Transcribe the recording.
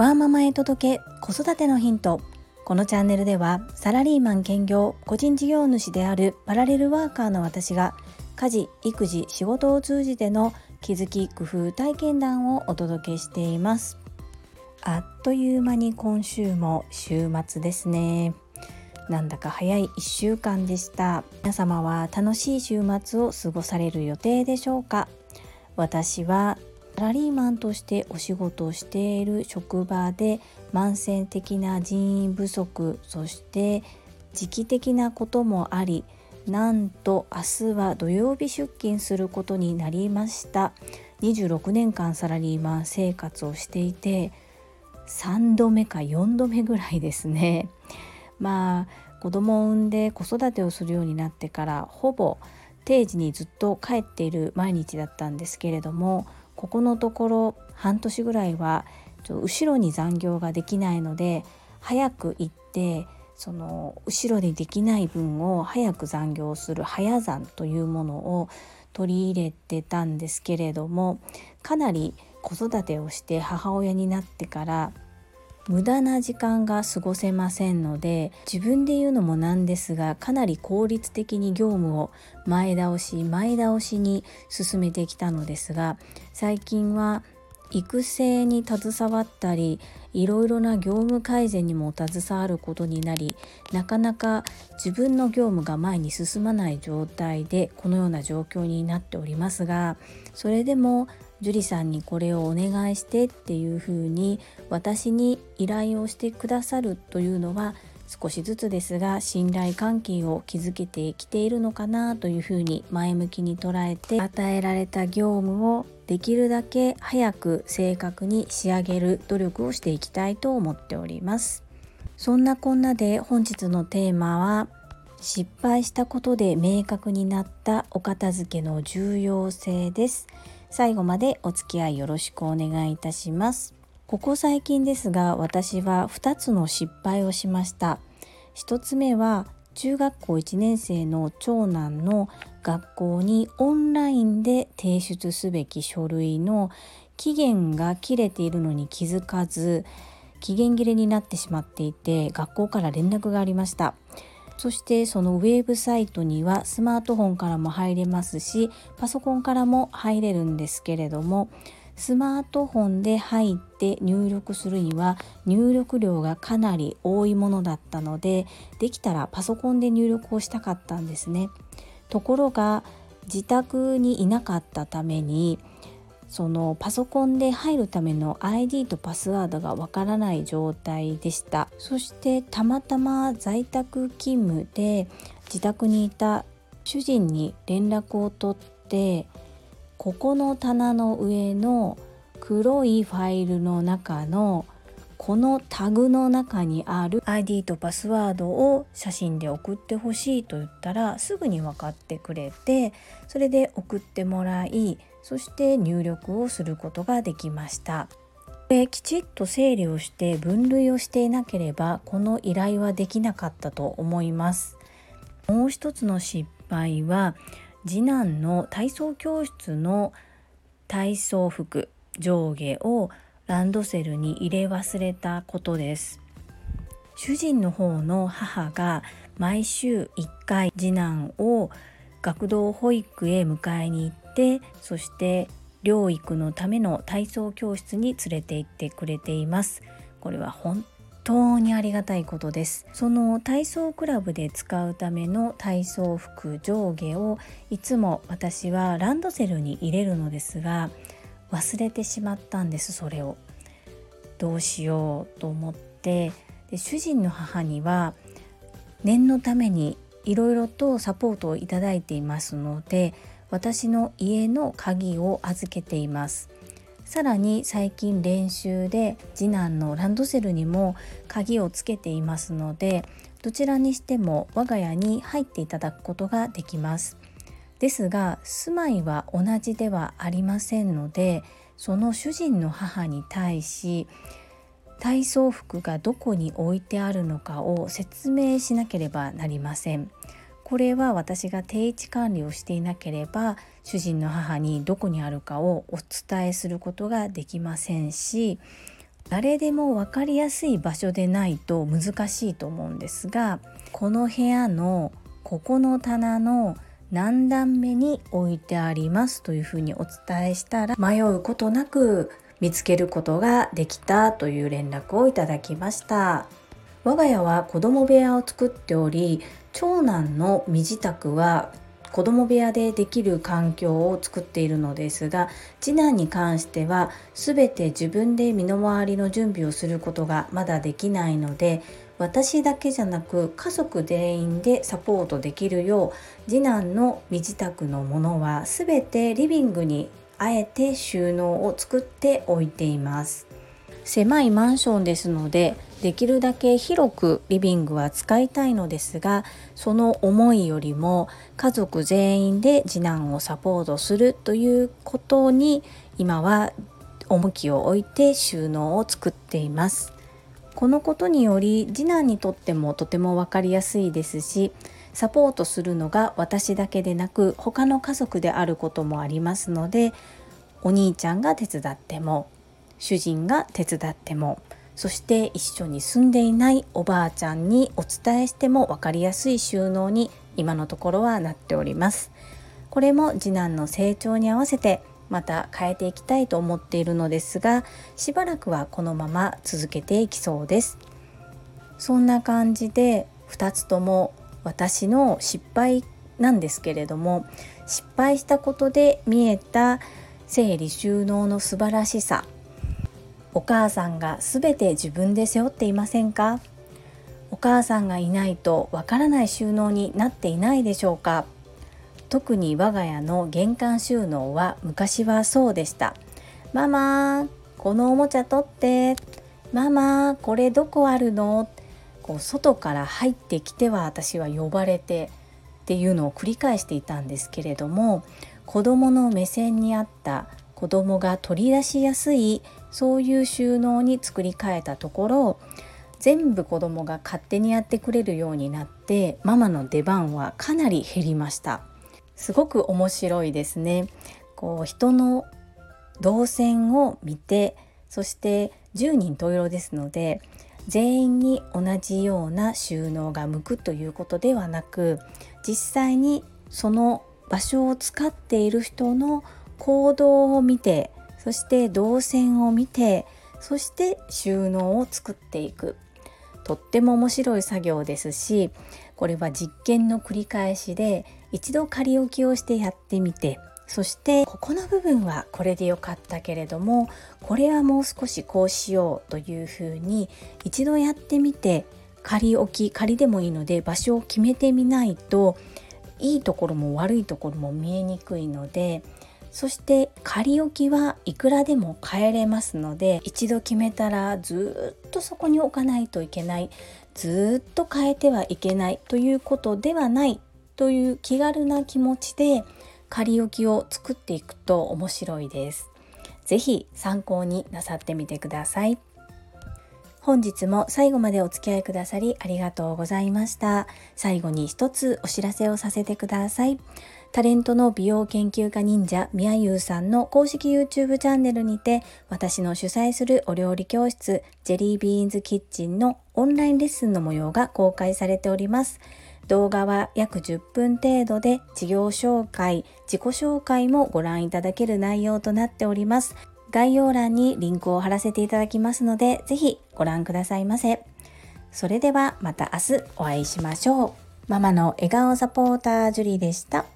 ワーママへ届け子育てのヒント。このチャンネルではサラリーマン兼業個人事業主であるパラレルワーカーの私が家事育児仕事を通じての気づき工夫体験談をお届けしています。あっという間に今週も週末ですね。なんだか早い1週間でした。皆様は楽しい週末を過ごされる予定でしょうか？私はラリーマンとしてお仕事をしている職場で慢性的な人員不足そして時期的なこともありなんと明日は土曜日出勤することになりました。26年間サラリーマン生活をしていて3度目か4度目ぐらいですね。まあ子供を産んで子育てをするようになってからほぼ定時にずっと帰っている毎日だったんですけれどもここのところ半年ぐらいは後ろに残業ができないので早く行ってその後ろでできない分を早く残業する早算というものを取り入れてたんですけれどもかなり子育てをして母親になってから無駄な時間が過ごせませんので自分で言うのもなんですがかなり効率的に業務を前倒し前倒しに進めてきたのですが最近は育成に携わったりいろいろな業務改善にも携わることになりなかなか自分の業務が前に進まない状態でこのような状況になっておりますがそれでも樹里さんにこれをお願いしてっていうふうに私に依頼をしてくださるというのは少しずつですが信頼関係を築けてきているのかなというふうに前向きに捉えて与えられた業務をできるだけ早く正確に仕上げる努力をしていきたいと思っております。そんなこんなで本日のテーマは失敗したことで明確になったお片付けの重要性です。最後までお付き合いよろしくお願いいたします。ここ最近ですが私は2つの失敗をしました。1つ目は中学校1年生の長男の学校にオンラインで提出すべき書類の期限が切れているのに気づかず期限切れになってしまっていて学校から連絡がありましたそしてそのウェブサイトにはスマートフォンからも入れますしパソコンからも入れるんですけれどもスマートフォンで入って入力するには入力量がかなり多いものだったのでできたらパソコンで入力をしたかったんですね。ところが自宅にいなかったためにそのパソコンで入るための ID とパスワードがわからない状態でした。そしてたまたま在宅勤務で自宅にいた主人に連絡を取ってここの棚の上の黒いファイルの中のこのタグの中にある ID とパスワードを写真で送ってほしいと言ったらすぐに分かってくれてそれで送ってもらいそして入力をすることができました。できちっと整理をして分類をしていなければこの依頼はできなかったと思います。もう一つの失敗は次男の体操教室の体操服上下をランドセルに入れ忘れたことです。主人の方の母が毎週1回次男を学童保育へ迎えに行ってそして療育のための体操教室に連れて行ってくれています。これは本当にありがたいことです。その体操クラブで使うための体操服上下をいつも私はランドセルに入れるのですが忘れてしまったんですそれを。どうしようと思って。で主人の母には念のためにいろいろとサポートをいただいていますので私の家の鍵を預けています。さらに最近練習で次男のランドセルにも鍵をつけていますのでどちらにしても我が家に入っていただくことができます。ですが住まいは同じではありませんのでその主人の母に対し体操服がどこに置いてあるのかを説明しなければなりません。これは私が定位置管理をしていなければ主人の母にどこにあるかをお伝えすることができませんし誰でも分かりやすい場所でないと難しいと思うんですがこの部屋のここの棚の何段目に置いてありますというふうにお伝えしたら迷うことなく見つけることができたという連絡をいただきました。我が家は子供部屋を作っており長男の身支度は子供部屋でできる環境を作っているのですが次男に関しては全て自分で身の回りの準備をすることがまだできないので私だけじゃなく家族全員でサポートできるよう次男の身支度のものは全てリビングにあえて収納を作っておいています。狭いマンションですのでできるだけ広くリビングは使いたいのですがその思いよりも家族全員で次男をサポートするということに今は重きを置いて収納を作っています。このことにより次男にとってもとても分かりやすいですしサポートするのが私だけでなく他の家族であることもありますのでお兄ちゃんが手伝っても主人が手伝ってもそして一緒に住んでいないおばあちゃんにお伝えしても分かりやすい収納に今のところはなっております。これも次男の成長に合わせてまた変えていきたいと思っているのですがしばらくはこのまま続けていきそうです。そんな感じで2つとも私の失敗なんですけれども失敗したことで見えた整理収納の素晴らしさお母さんが全て自分で背負っていませんか？お母さんがいないとわからない収納になっていないでしょうか？特に我が家の玄関収納は昔はそうでした。ママこのおもちゃ取って。ママこれどこあるの？こう外から入ってきては私は呼ばれて。っていうのを繰り返していたんですけれども子どもの目線に合った子どもが取り出しやすいそういう収納に作り変えたところ全部子供が勝手にやってくれるようになってママの出番はかなり減りました。すごく面白いですね。こう人の動線を見てそして10人十色ですので全員に同じような収納が向くということではなく実際にその場所を使っている人の行動を見てそして動線を見てそして収納を作っていく。とっても面白い作業ですしこれは実験の繰り返しで一度仮置きをしてやってみてそしてここの部分はこれでよかったけれどもこれはもう少しこうしようというふうに一度やってみて仮置き仮でもいいので場所を決めてみないといいところも悪いところも見えにくいのでそして仮置きはいくらでも変えれますので一度決めたらずっとそこに置かないといけないずっと変えてはいけないということではないという気軽な気持ちで仮置きを作っていくと面白いです。是非参考になさってみてください。本日も最後までお付き合いくださりありがとうございました。最後に一つお知らせをさせてください。タレントの美容研究家忍者みやゆうさんの公式 YouTube チャンネルにて私の主催するお料理教室ジェリービーンズキッチンのオンラインレッスンの模様が公開されております。動画は約10分程度で事業紹介、自己紹介もご覧いただける内容となっております。概要欄にリンクを貼らせていただきますので、ぜひご覧くださいませ。それではまた明日お会いしましょう。ママの笑顔サポータージュリーでした。